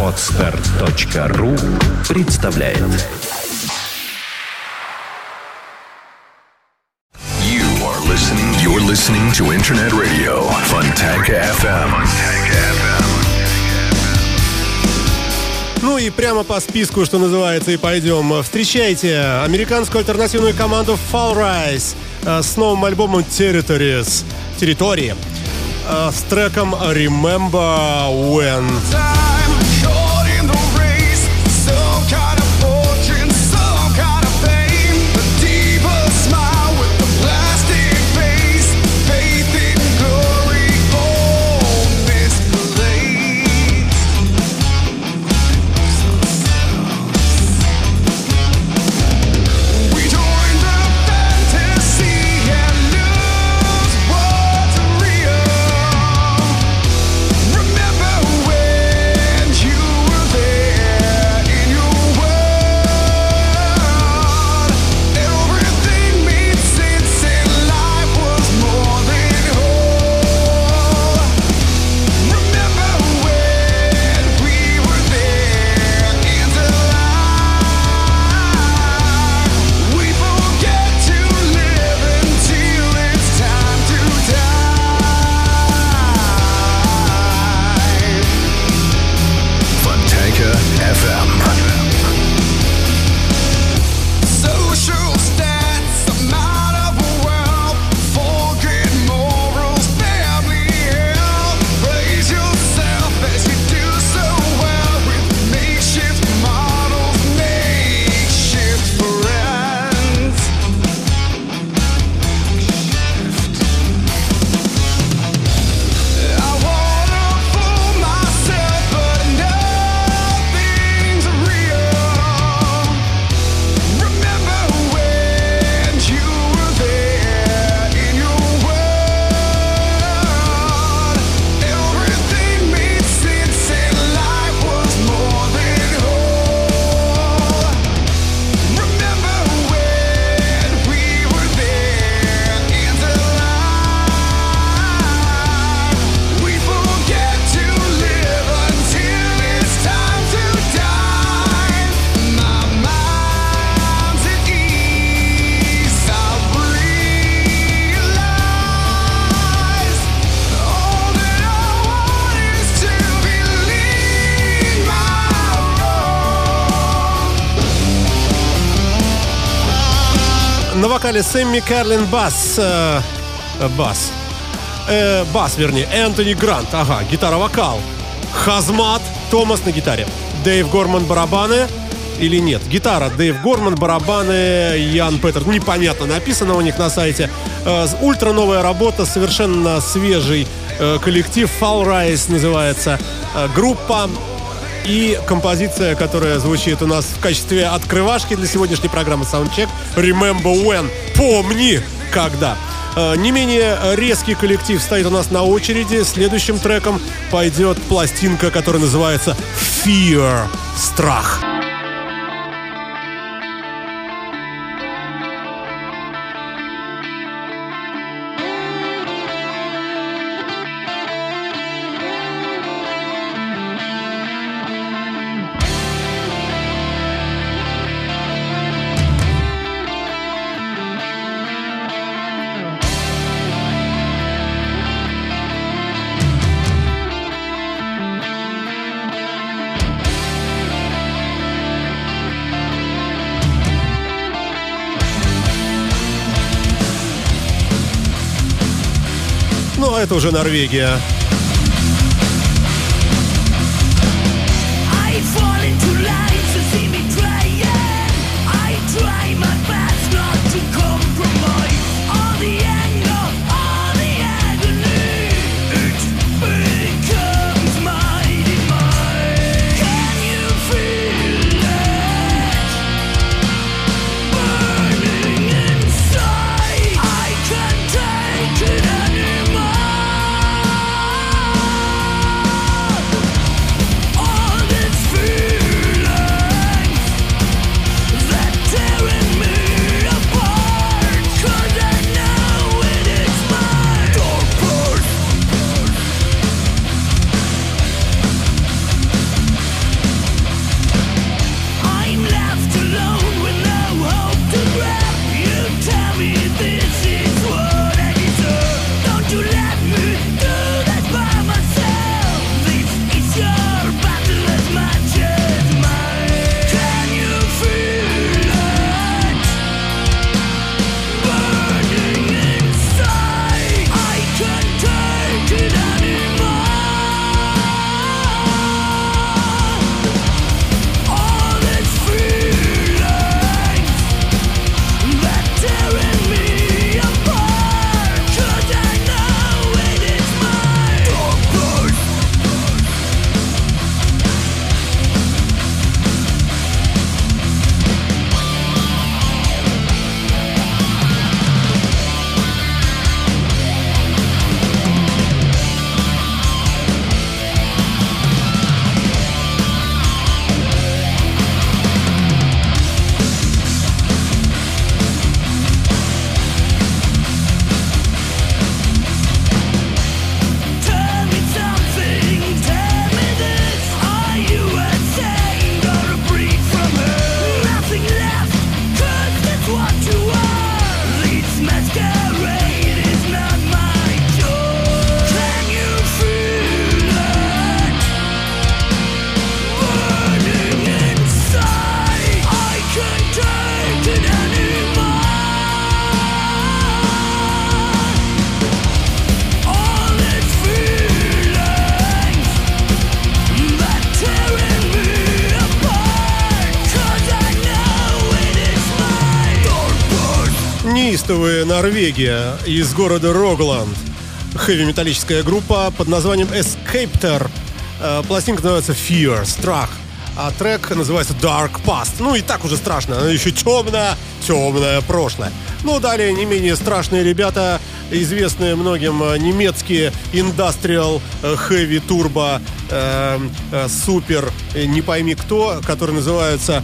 Отстар.ру представляет You are listening. You're listening to Internet Radio Fontanka FM. Ну и прямо по списку, что называется, и пойдем. Встречайте американскую альтернативную команду Fall Rise э, с новым альбомом Territories. Территории. э, С треком Remember When. Вокале Сэмми Карлин Бас. э, э, бас. Э, бас, вернее. Энтони Грант. Ага, гитара-вокал. Хазмат Томас на гитаре. Дэйв Горман барабаны. Или нет? Гитара Дэйв Горман, барабаны Ян Петер. Непонятно написано у них на сайте. Э, ультра новая работа, совершенно свежий э, коллектив. Fall Rise называется э, группа. И композиция, которая звучит у нас в качестве открывашки для сегодняшней программы Soundcheck Remember When. Помни, когда. Э, Не менее резкий коллектив стоит у нас на очереди. Следующим треком пойдет пластинка, которая называется Fear. Страх. Ну, это уже Норвегия. Неистовая Норвегия из города Рогланд. Хэви-металлическая группа под названием Escaptor. Э, Пластинка называется Fear, страх. А трек называется Dark Past. Ну и так уже страшно, оно еще темное, темное прошлое. Ну, далее не менее страшные ребята, известные многим э, немецкие Industrial э, э, э, Супер, не пойми кто, который называется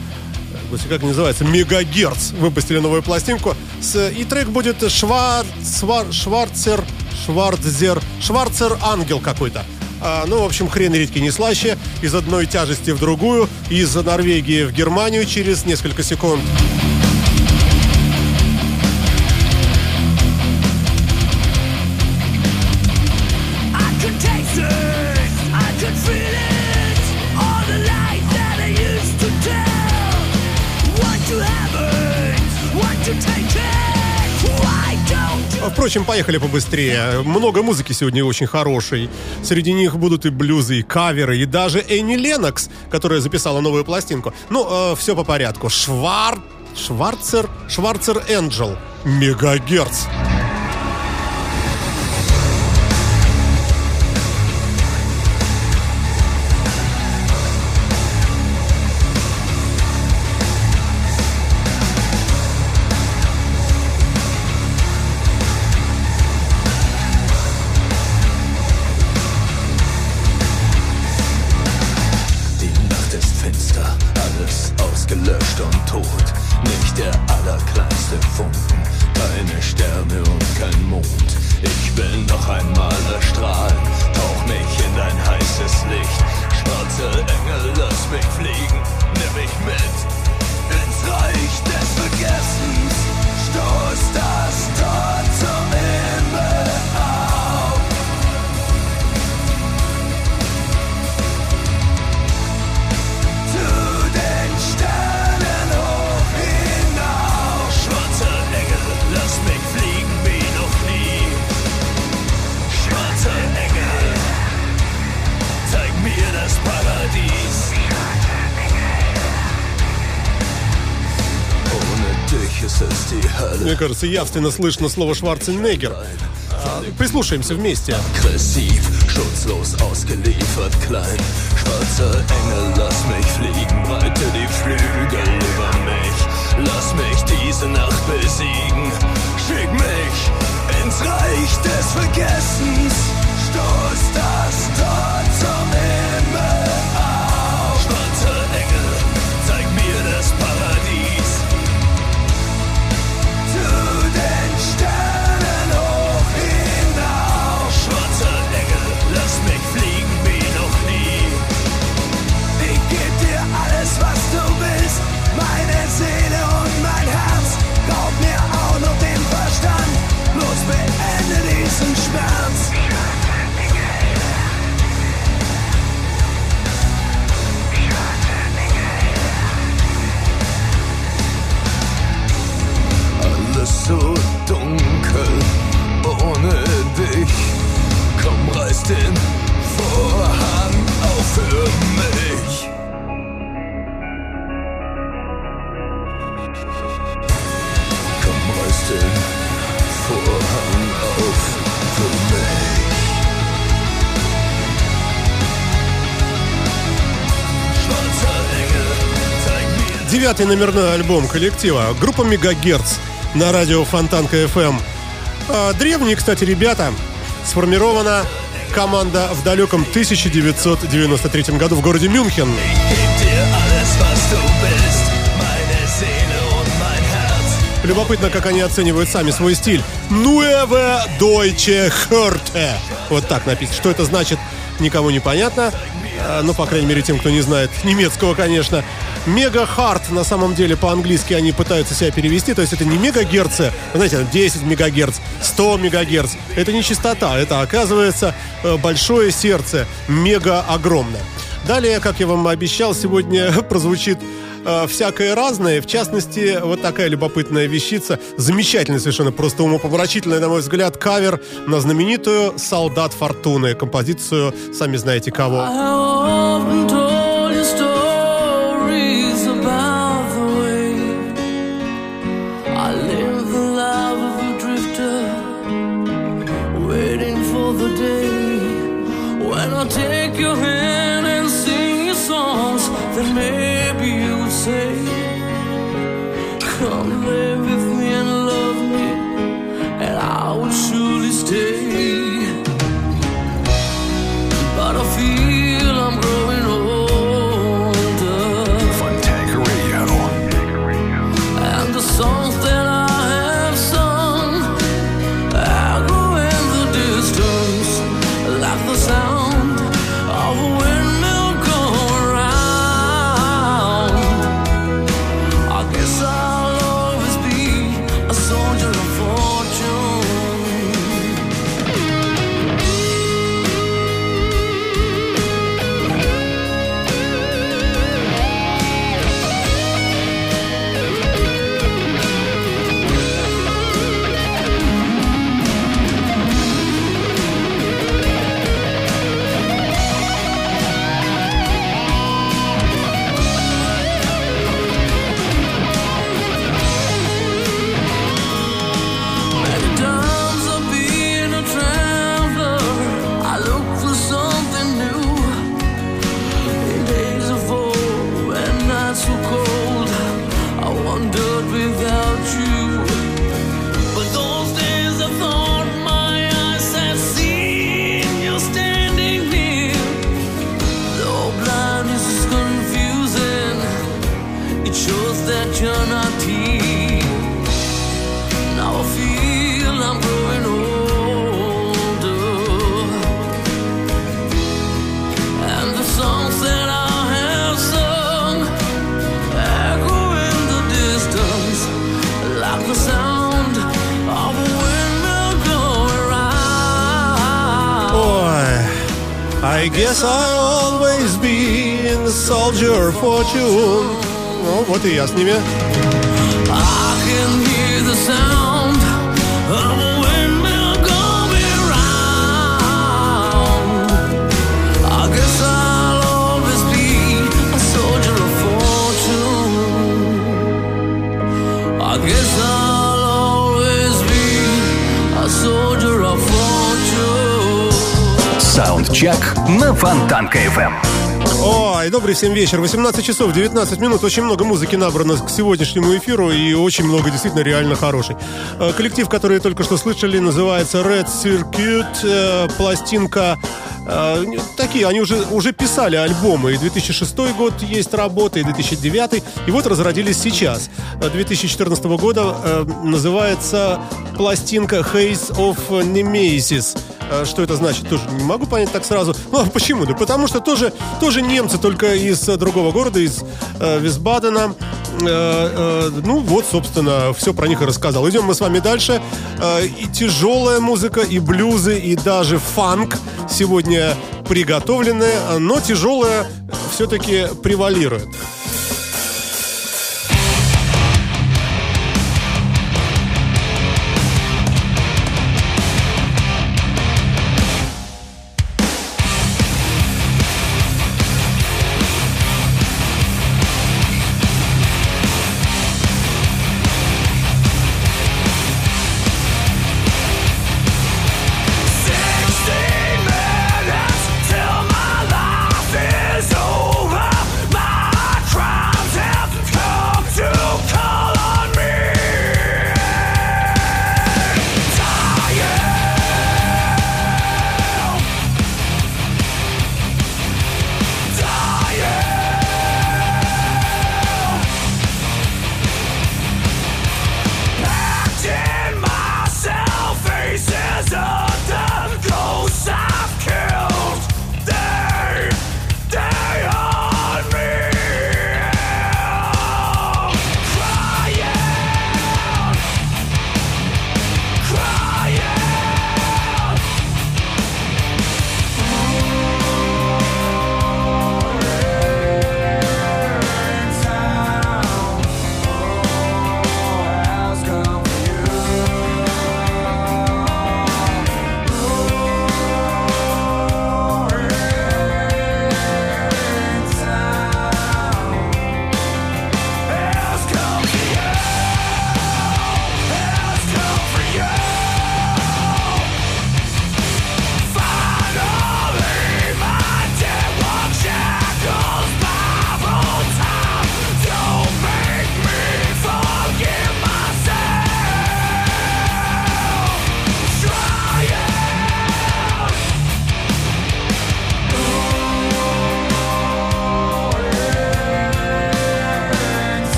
Господи, как называется, Мегагерц выпустили новую пластинку. И трек будет Швар, Свар, Шварцер, Шварцзер, Шварцер Ангел какой-то. А, ну, в общем, хрен редьки не слаще. Из одной тяжести в другую. Из Норвегии в Германию через несколько секунд. Впрочем, поехали побыстрее. Много музыки сегодня очень хорошей. Среди них будут и блюзы, и каверы, и даже Энни Ленокс, которая записала новую пластинку. Ну, все по порядку. Швар... Шварцер... Шварцер Энджел. Мегагерц. Die finster, alles ausgelöscht und tot. Nicht der allerkleinste Funken, keine Sterne und kein Mond. Ich will noch einmal erstrahlen, tauch mich in dein heißes Licht. Schwarze Engel, lass mich fliegen, nimm mich mit ins Reich des Vergessens. Stoß das Tor zum Himmel Мне кажется, явственно слышно слово Шварценеггер. А, Прислушаемся вместе. aggressiv, schutzlos ausgeliefert, klein. Schwarzer Engel, lass mich fliegen, breite die Flügel über mich. Lass mich diese Nacht besiegen, schick mich ins Reich des Vergessens. Stoß das Tor Девятый номерной альбом коллектива. Группа Мегагерц на радио Фонтанка FM. Древние, кстати, ребята. Сформирована команда в далеком 1993 году в городе Мюнхен. Любопытно, как они оценивают сами свой стиль. Nueve Deutsche Hörte. Вот так написано. Что это значит, никому не понятно. А, Ну, по крайней мере, тем, кто не знает немецкого, конечно. Мега хард, на самом деле, по-английски они пытаются себя перевести. То есть это не мегагерцы, знаете, там 10 мегагерц, 100 мегагерц. Это не частота, это, оказывается, э, большое сердце, мега огромное. Далее, как я вам обещал, сегодня прозвучит э, всякое разное. В частности, вот такая любопытная вещица. Замечательный совершенно, просто умопомрачительный, на мой взгляд, кавер на знаменитую «Солдат Фортуны», композицию «Сами знаете кого». I'll take your hand maybe you would say I guess I'll always be in the soldier of fortune. Ну, вот и я с ними. Саундчек на Фонтанка FM. Ой, добрый всем вечер. 18 часов 19 минут. Очень много музыки набрано к сегодняшнему эфиру и очень много действительно реально хорошей. Э, Коллектив, который только что слышали, называется Red Circuit. Э, Пластинка э, такие, они уже, уже писали альбомы. И 2006 год есть работа, и 2009. И вот разродились сейчас. Э, 2014 года называется пластинка Haze of Nemesis. Э, Что это значит, тоже не могу понять так сразу. Ну, а почему? Да потому что тоже, тоже немцы, только из э, другого города, из э, Висбадена. Э, э, ну, вот, собственно, все про них и рассказал. Идем мы с вами дальше. Э, и тяжелая музыка, и блюзы, и даже фанк сегодня приготовлены, но тяжелая все-таки превалирует.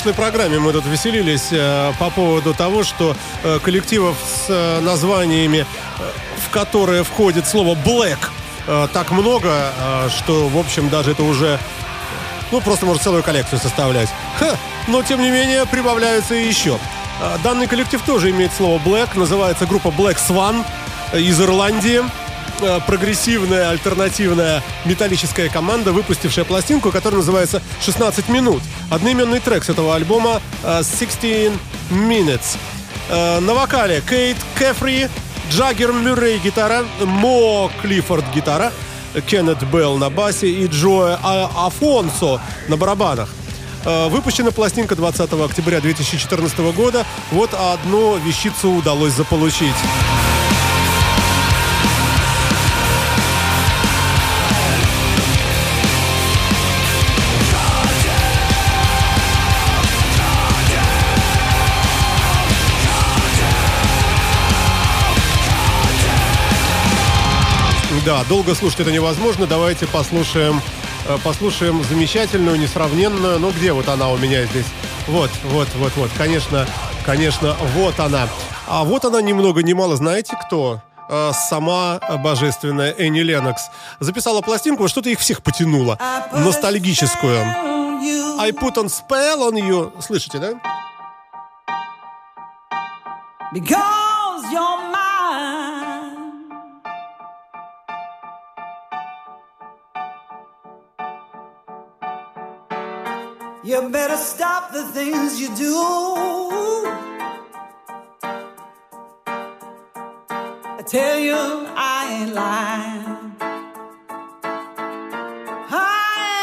Прошлой программе мы тут веселились э, по поводу того, что э, коллективов с э, названиями, э, в которые входит слово «black», э, так много, э, что, в общем, даже это уже, ну, просто может целую коллекцию составлять. Ха! Но, тем не менее, прибавляются и еще. Данный коллектив тоже имеет слово «black», называется группа Black Swan из Ирландии. Э, прогрессивная, альтернативная металлическая команда, выпустившая пластинку, которая называется «16 минут». Одноименный трек с этого альбома э, «16 Minutes». Э, На вокале Кейт Кефри, Джаггер Мюррей гитара, Мо Клиффорд гитара, Кеннет Белл на басе и Джо А- Афонсо на барабанах. Э, Выпущена пластинка 20 октября 2014 года. Вот одну вещицу удалось заполучить. Да, долго слушать это невозможно. Давайте послушаем, э, послушаем замечательную, несравненную. Ну, где вот она у меня здесь? Вот, вот, вот, вот. Конечно, конечно, вот она. А вот она ни много ни мало. Знаете кто? Э, Сама божественная Энни Ленокс записала пластинку, что-то их всех потянуло. Ностальгическую. I put on spell on you. Слышите, да? Because you're You better stop the things you do. I tell you, I ain't lying. I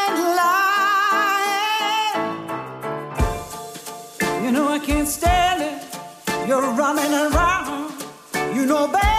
ain't lying. You know I can't stand it. You're running around. You know better,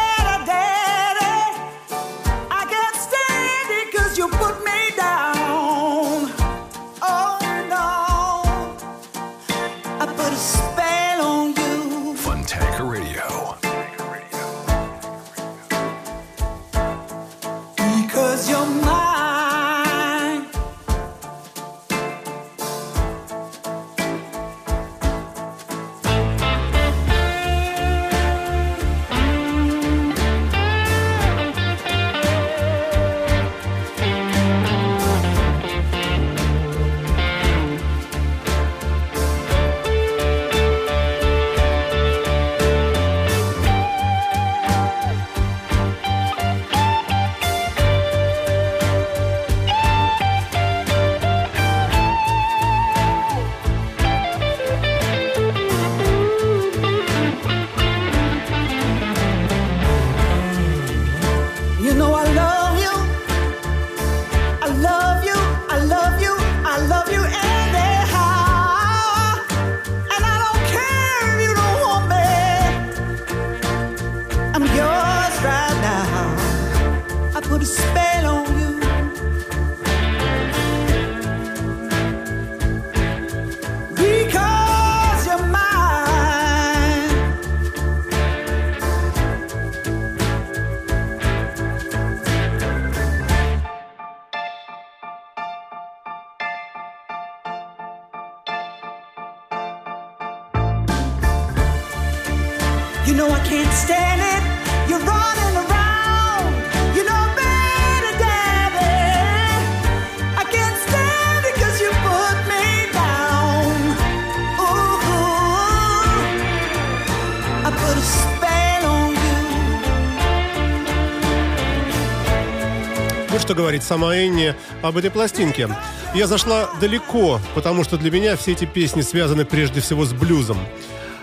Что говорит сама Энни об этой пластинке. Я зашла далеко, потому что для меня все эти песни связаны прежде всего с блюзом.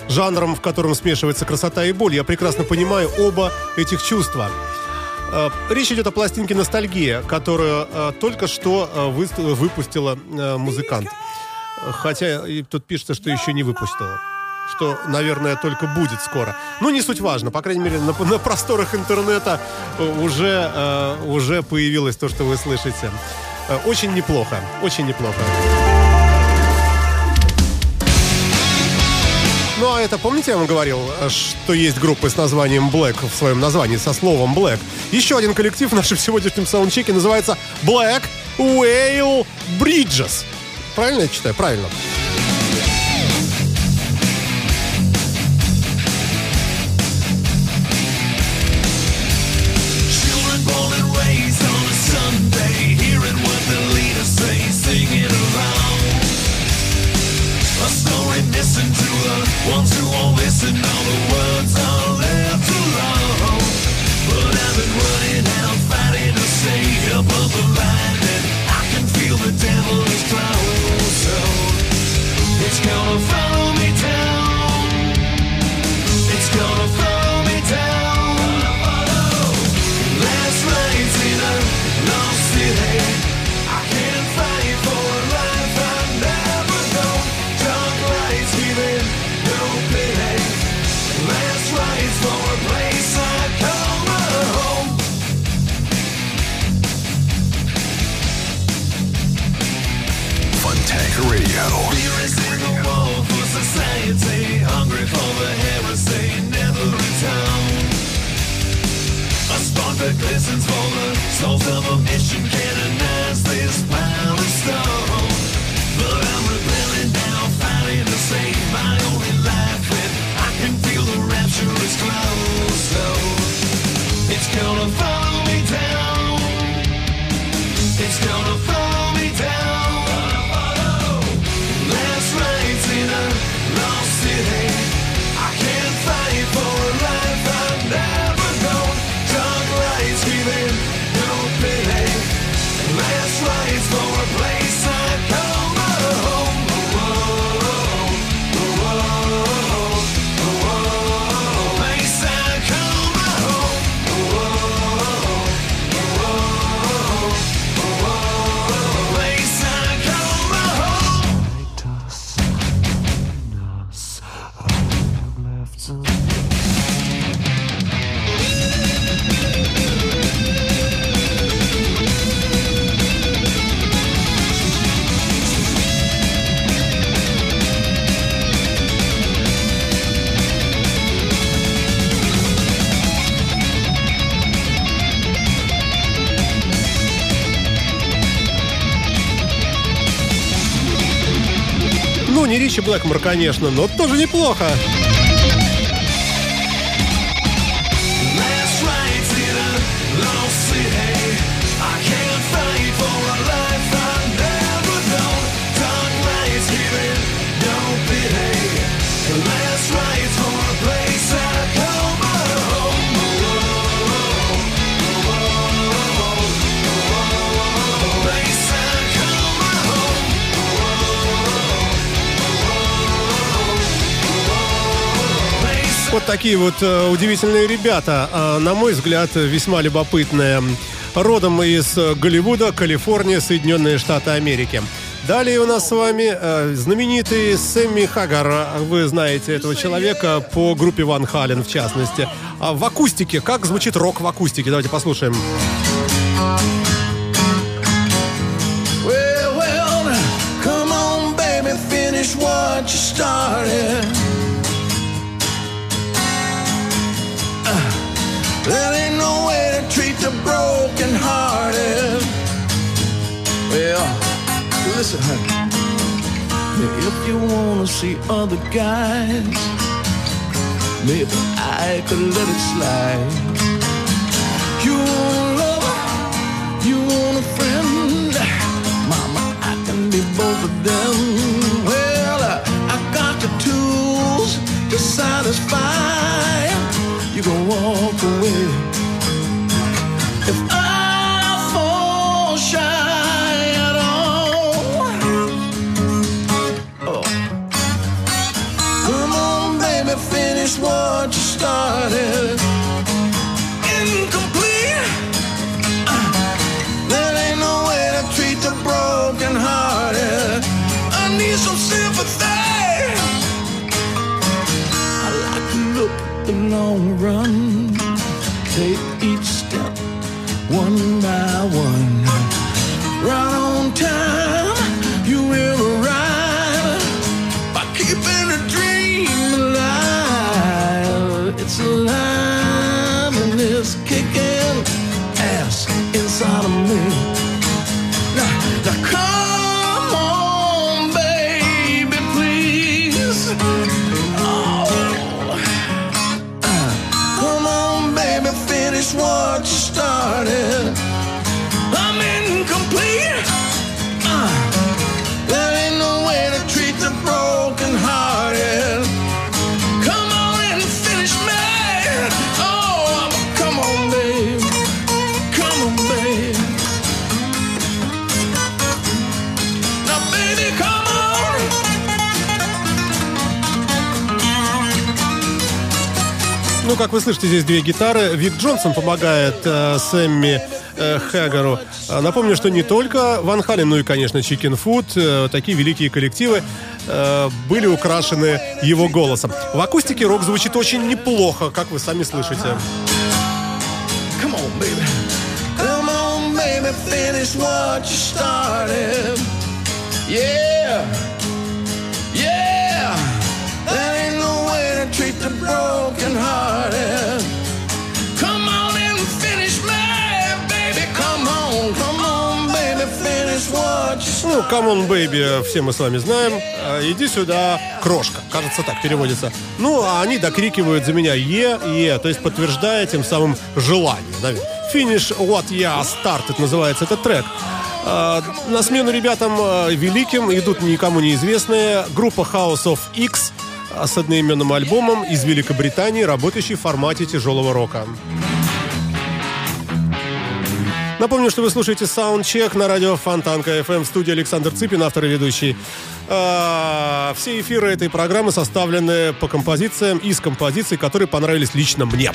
Жанром, в котором смешивается красота и боль. Я прекрасно понимаю оба этих чувства. Э, Речь идет о пластинке «Ностальгия», которую э, только что э, выпустила музыкант. Хотя тут пишется, что еще не выпустила. Что, наверное, только будет скоро. Ну, не суть важно. По крайней мере, на, на просторах интернета уже, уже появилось то, что вы слышите. Очень неплохо. Очень неплохо. Это, помните, я вам говорил, э, что есть группы с названием Black в своем названии, со словом Black. Еще один коллектив в нашем сегодняшнем саундчеке называется Black Whale Bridges. Правильно я читаю? Правильно. Блэкмор, конечно, но тоже неплохо. Вот такие вот э, удивительные ребята, а, на мой взгляд, весьма любопытные. Родом из э, Голливуда, Калифорния, Соединенные Штаты Америки. Далее у нас с вами э, знаменитый Сэмми Хаггар. Вы знаете этого человека по группе Ван Хален, в частности. А в акустике, как звучит рок в акустике? Давайте послушаем. Well, well, come on, baby, finish what you started. There ain't no way to treat the broken hearted. Well, listen, honey. If you wanna see other guys, maybe I could let it slide. Long run. Ну, как вы слышите, здесь две гитары. Вик Джонсон помогает э, Сэмми э, Хэггару. А Напомню, что не только Ван Хален, но и, конечно, Chicken Food, э, такие великие коллективы э, были украшены его голосом. В акустике рок звучит очень неплохо, как вы сами слышите. Yeah. the broken hearted. Come on and finish me, baby. Come on, come on, baby, finish what you Ну, come on, baby, все мы с вами знаем. А, иди сюда, крошка. Кажется, так переводится. Ну, а они докрикивают за меня «Е, Е», то есть подтверждая тем самым желание, наверное. «Finish what я started» называется этот трек. А, на смену ребятам а, великим идут никому неизвестные группа House of X – с одноименным альбомом из Великобритании, работающий в формате тяжелого рока. Напомню, что вы слушаете Soundcheck на радио Фонтанка FM в студии Александр Цыпин, автор и ведущий. А, Все эфиры этой программы составлены по композициям из композиций, которые понравились лично мне.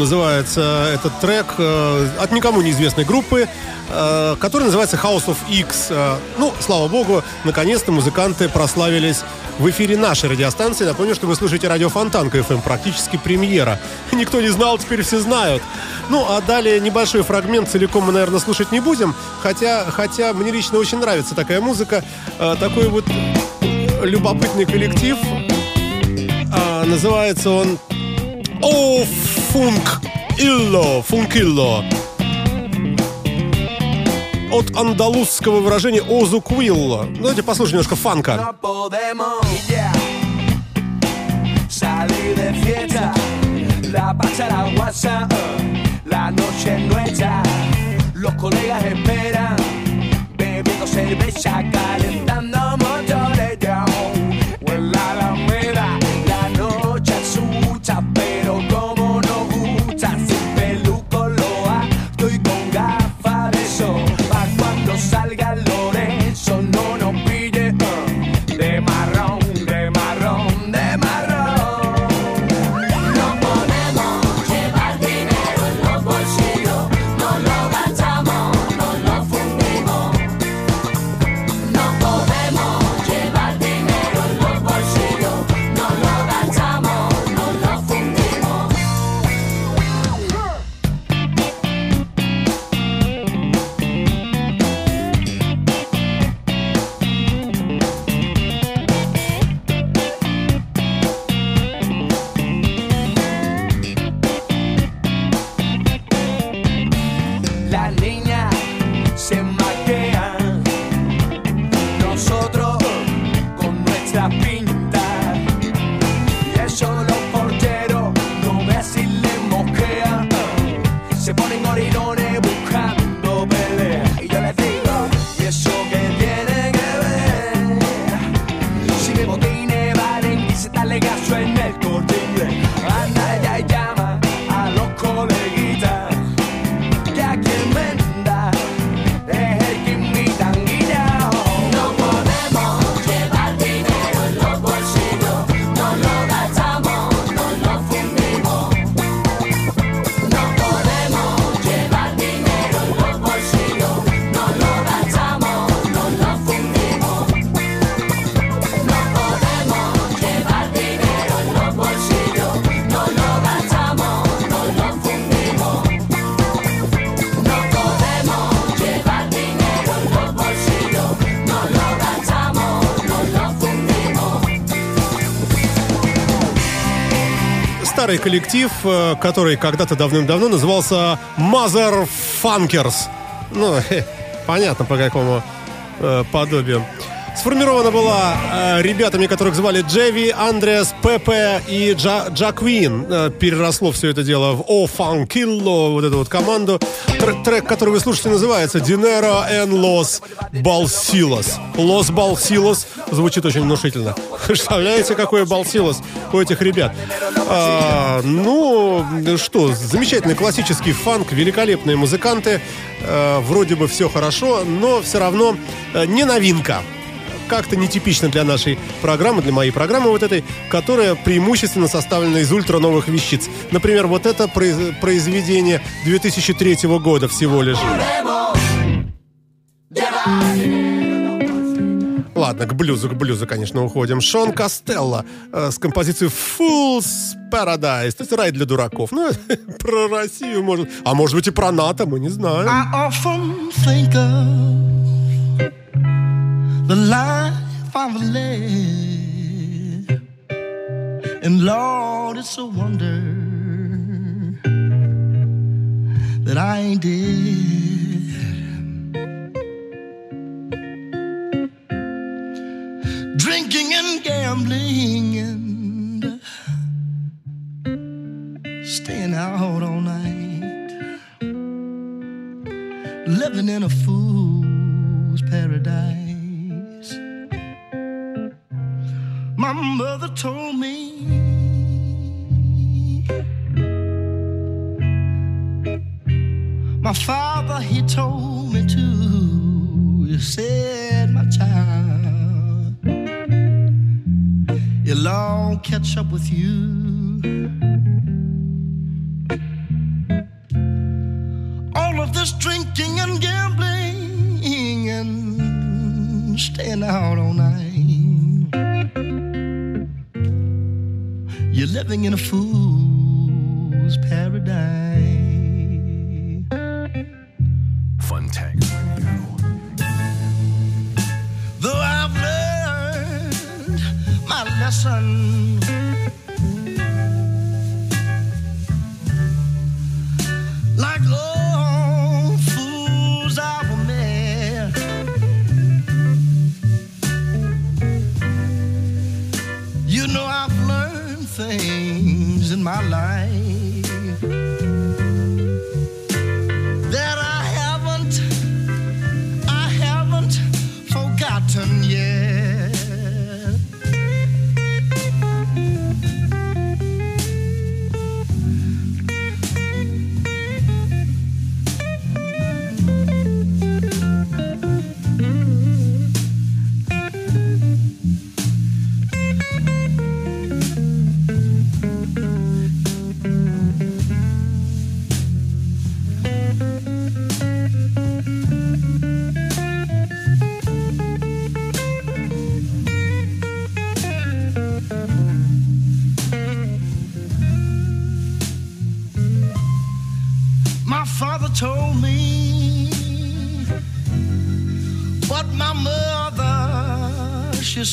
Называется этот трек э, от никому неизвестной группы, э, который называется House of X. Э, ну, слава богу, наконец-то музыканты прославились в эфире нашей радиостанции. Напомню, что вы слушаете радио Фонтанка FM, практически премьера. Никто не знал, теперь все знают. Ну, а далее небольшой фрагмент, целиком мы, наверное, слушать не будем, хотя, хотя мне лично очень нравится такая музыка, такой вот любопытный коллектив. А, называется он о, функ илло, функилло. От андалузского выражения озуквилло. Давайте послушаем немножко фанка. Los colegas esperan, bebiendo cerveza, calentando Старый коллектив, э, который когда-то давным-давно назывался Mother Funkers. Ну, понятно, по какому э, подобию. Сформирована была э, ребятами, которых звали Джеви, Андреас, Пепе и Джа, Джаквин. Э, переросло все это дело в О Фанкилло, вот эту вот команду. Тр- трек, который вы слушаете, называется Dinero en los Balsilos. Los Balsilos звучит очень внушительно. Представляете, какой Балсилос у этих ребят? А, ну, что, замечательный классический фанк, великолепные музыканты. Э, вроде бы все хорошо, но все равно э, не новинка как-то нетипично для нашей программы, для моей программы вот этой, которая преимущественно составлена из ультра новых вещиц. Например, вот это произ- произведение 2003 года всего лишь. Ладно, к блюзу, к блюзу, конечно, уходим. Шон Костелло э, с композицией Fool's Paradise, то есть рай для дураков. Ну, про Россию, может, а может быть и про НАТО, мы не знаем. I often think of the life I've led, and Lord, it's a wonder that I ain't dead. Drinking and gambling and staying out all night living in a fool's paradise. Mother told me my father he told me too. He said, my child, it'll all catch up with you. all of this drinking and gambling and staying out all night. Living in a fool. Life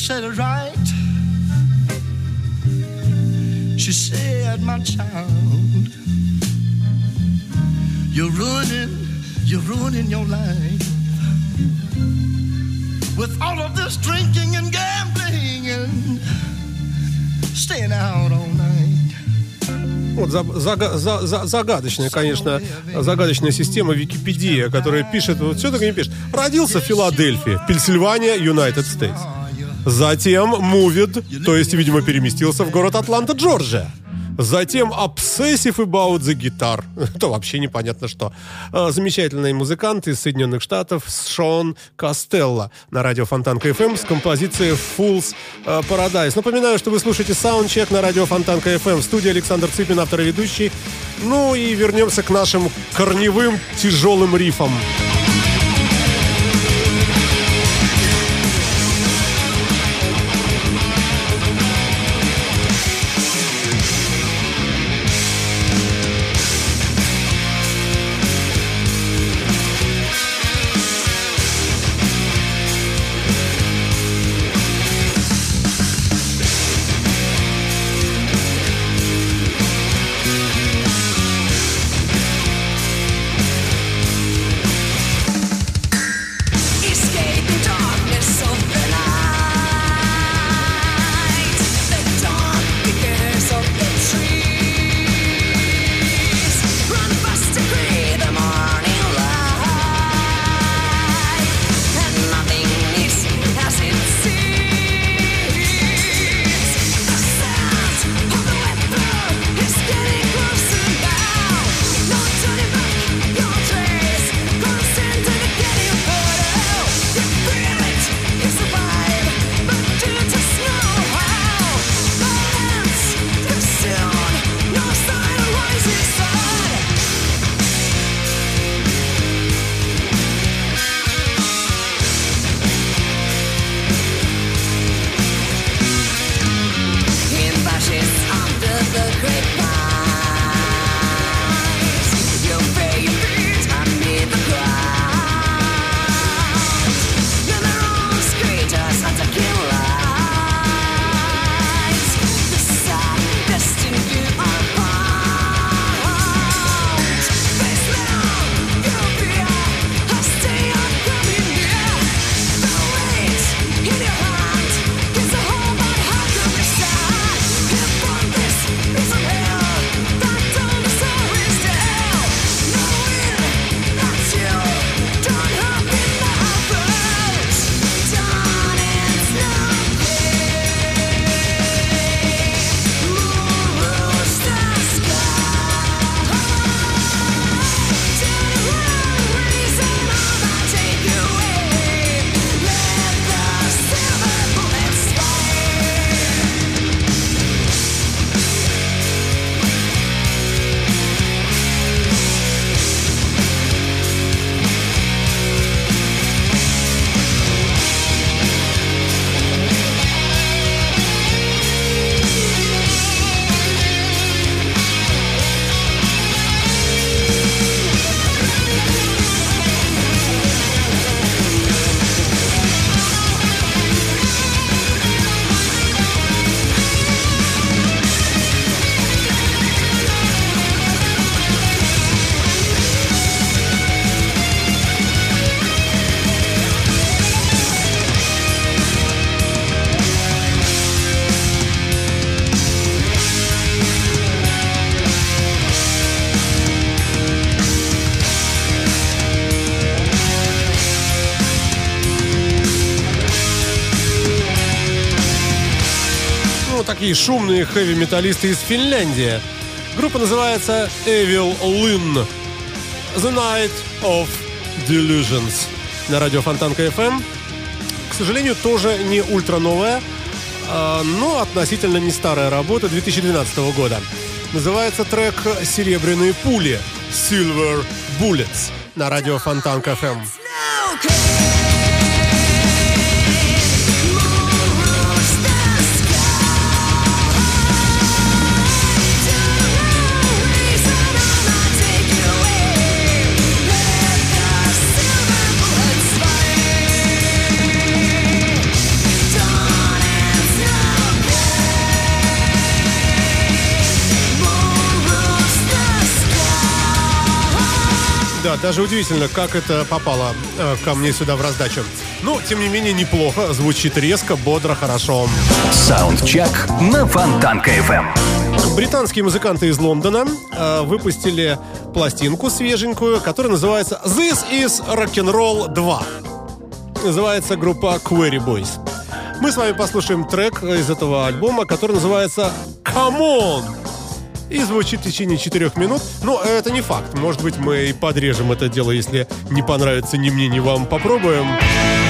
said it right. She said, "My child, you're ruining, you're ruining your life with all of this drinking and gambling and staying out all night. Вот за- зага- за- за- загадочная, конечно, загадочная система Википедия, которая пишет, вот все так не пишет. Родился в Филадельфии, Пенсильвания, Юнайтед Стейтс. Затем moved, то есть, видимо, переместился в город Атланта, Джорджия. Затем Obsessive About the Guitar. Это вообще непонятно что. А, Замечательный музыкант из Соединенных Штатов Шон Костелло на радио Фонтанка FM с композицией Fools э, Paradise. Напоминаю, что вы слушаете саундчек на радио Фонтанка FM. В студии Александр Цыпин, автор и ведущий. Ну и вернемся к нашим корневым тяжелым рифам. Такие шумные хэви-металлисты из Финляндии. Группа называется Evil Lynn. The Night of Delusions. На радио Фонтанка FM. К сожалению, тоже не ультра новая, а, но относительно не старая работа 2012 года. Называется трек «Серебряные пули» Silver Bullets на радио Фонтанка FM. Да, даже удивительно, как это попало э, ко мне сюда в раздачу. Ну, тем не менее, неплохо. Звучит резко, бодро, хорошо. Саундчек на Фонтанка FM. Британские музыканты из Лондона э, выпустили пластинку свеженькую, которая называется This is Rock'n'Roll 2. Называется группа Query Boys. Мы с вами послушаем трек из этого альбома, который называется Come On. И звучит в течение четырех минут. Но это не факт. Может быть, мы и подрежем это дело, если не понравится ни мне, ни вам. Попробуем. Close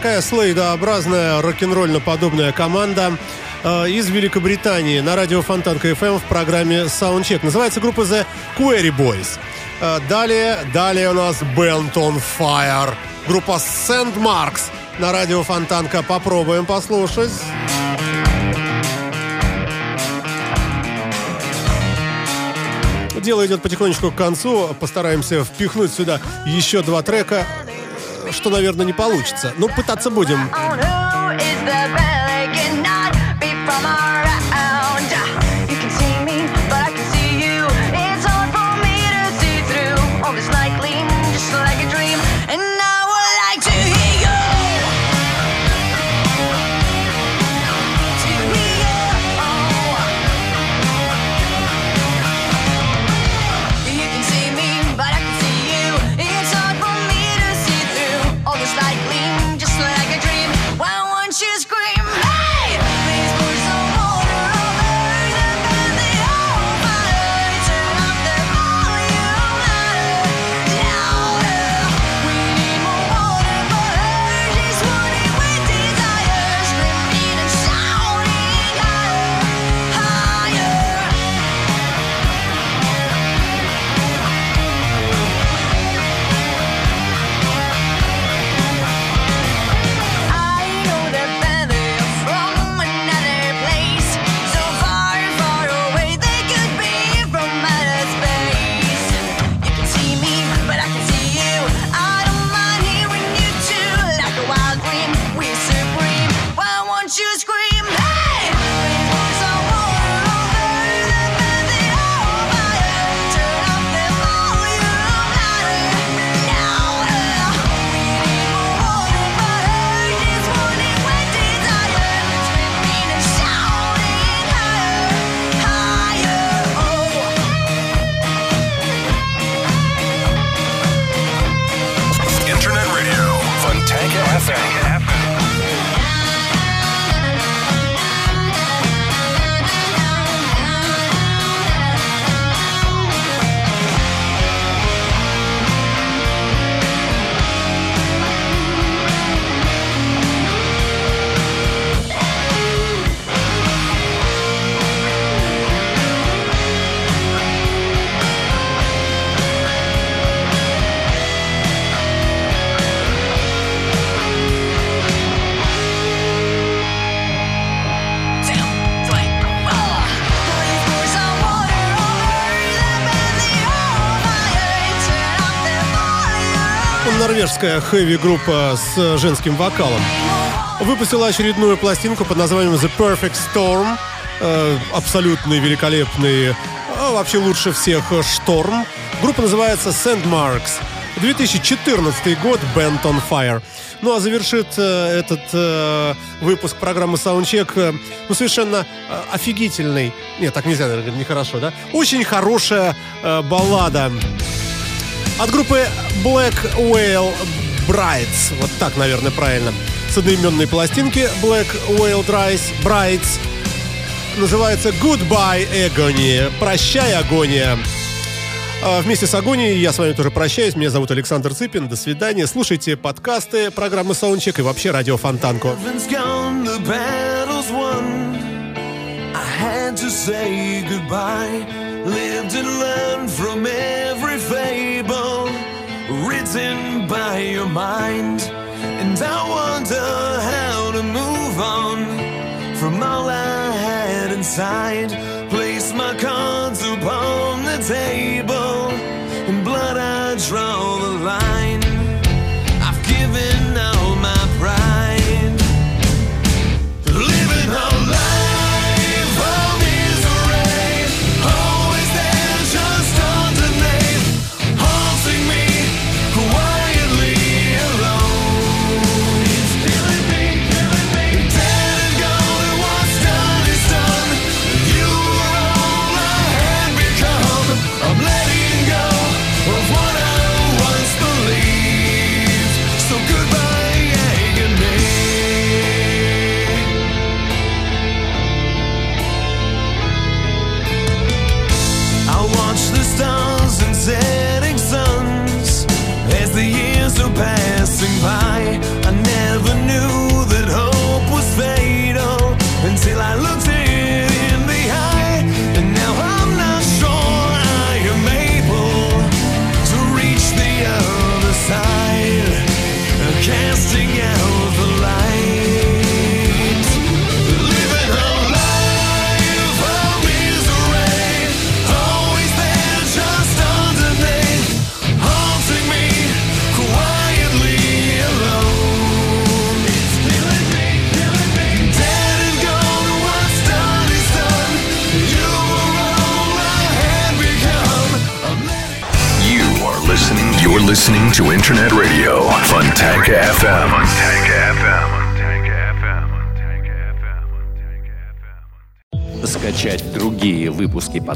такая слейдообразная рок-н-ролльно-подобная команда э, из Великобритании на радио Фонтанка FM в программе Soundcheck. Называется группа The Query Boys. Э, далее, далее у нас Band on Fire. Группа Sandmarks на радио Фонтанка. Попробуем послушать. Дело идет потихонечку к концу. Постараемся впихнуть сюда еще два трека, что, наверное, не получится. Ну, пытаться будем. Норвежская хэви-группа с женским вокалом выпустила очередную пластинку под названием The Perfect Storm. Э, абсолютный, великолепный, а вообще лучше всех э, шторм. Группа называется Sandmarks. 2014 год Band on Fire. Ну а завершит э, этот э, выпуск программы Soundcheck э, ну, совершенно э, офигительный. Нет, так нельзя, наверное, нехорошо, да? Очень хорошая э, баллада от группы Black Whale Brides. Вот так, наверное, правильно. С одноименной пластинки Black Whale Brides. Называется Goodbye Agony. Прощай, агония. А Вместе с Агонией я с вами тоже прощаюсь. Меня зовут Александр Цыпин. До свидания. Слушайте подкасты программы Soundcheck и вообще радио Фонтанку. Lived and learned from every fable written by your mind. And I wonder how to move on from all I had inside. Place my cards upon the table. In blood, I draw the line.